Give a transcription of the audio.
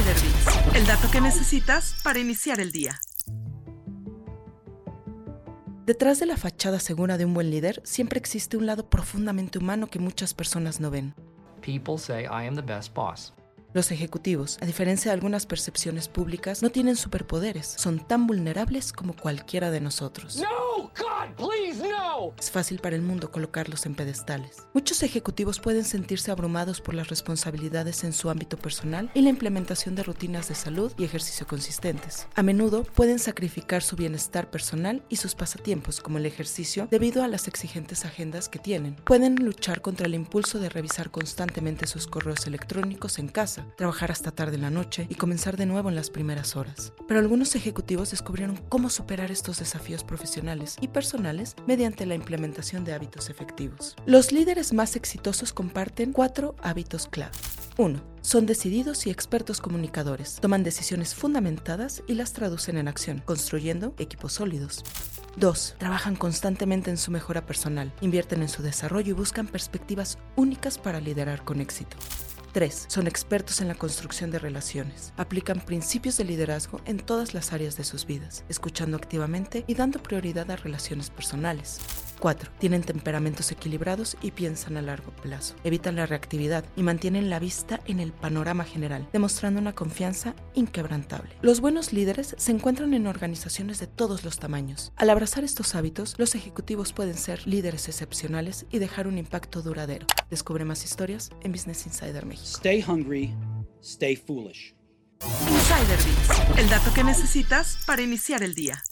Insider Bits, el dato que necesitas para iniciar el día. Detrás de la fachada segura de un buen líder siempre existe un lado profundamente humano que muchas personas no ven. People say I am the best boss. Los ejecutivos, a diferencia de algunas percepciones públicas, no tienen superpoderes. Son tan vulnerables como cualquiera de nosotros. No, God, please, no. Es fácil para el mundo colocarlos en pedestales. Muchos ejecutivos pueden sentirse abrumados por las responsabilidades en su ámbito personal y la implementación de rutinas de salud y ejercicio consistentes. A menudo pueden sacrificar su bienestar personal y sus pasatiempos como el ejercicio debido a las exigentes agendas que tienen. Pueden luchar contra el impulso de revisar constantemente sus correos electrónicos en casa trabajar hasta tarde en la noche y comenzar de nuevo en las primeras horas. Pero algunos ejecutivos descubrieron cómo superar estos desafíos profesionales y personales mediante la implementación de hábitos efectivos. Los líderes más exitosos comparten cuatro hábitos clave. 1. Son decididos y expertos comunicadores. Toman decisiones fundamentadas y las traducen en acción, construyendo equipos sólidos. 2. Trabajan constantemente en su mejora personal, invierten en su desarrollo y buscan perspectivas únicas para liderar con éxito. 3. Son expertos en la construcción de relaciones. Aplican principios de liderazgo en todas las áreas de sus vidas, escuchando activamente y dando prioridad a relaciones personales. 4. Tienen temperamentos equilibrados y piensan a largo plazo. Evitan la reactividad y mantienen la vista en el panorama general, demostrando una confianza inquebrantable. Los buenos líderes se encuentran en organizaciones de todos los tamaños. Al abrazar estos hábitos, los ejecutivos pueden ser líderes excepcionales y dejar un impacto duradero. Descubre más historias en Business Insider México. Stay hungry, stay foolish. Insider Bits, el dato que necesitas para iniciar el día.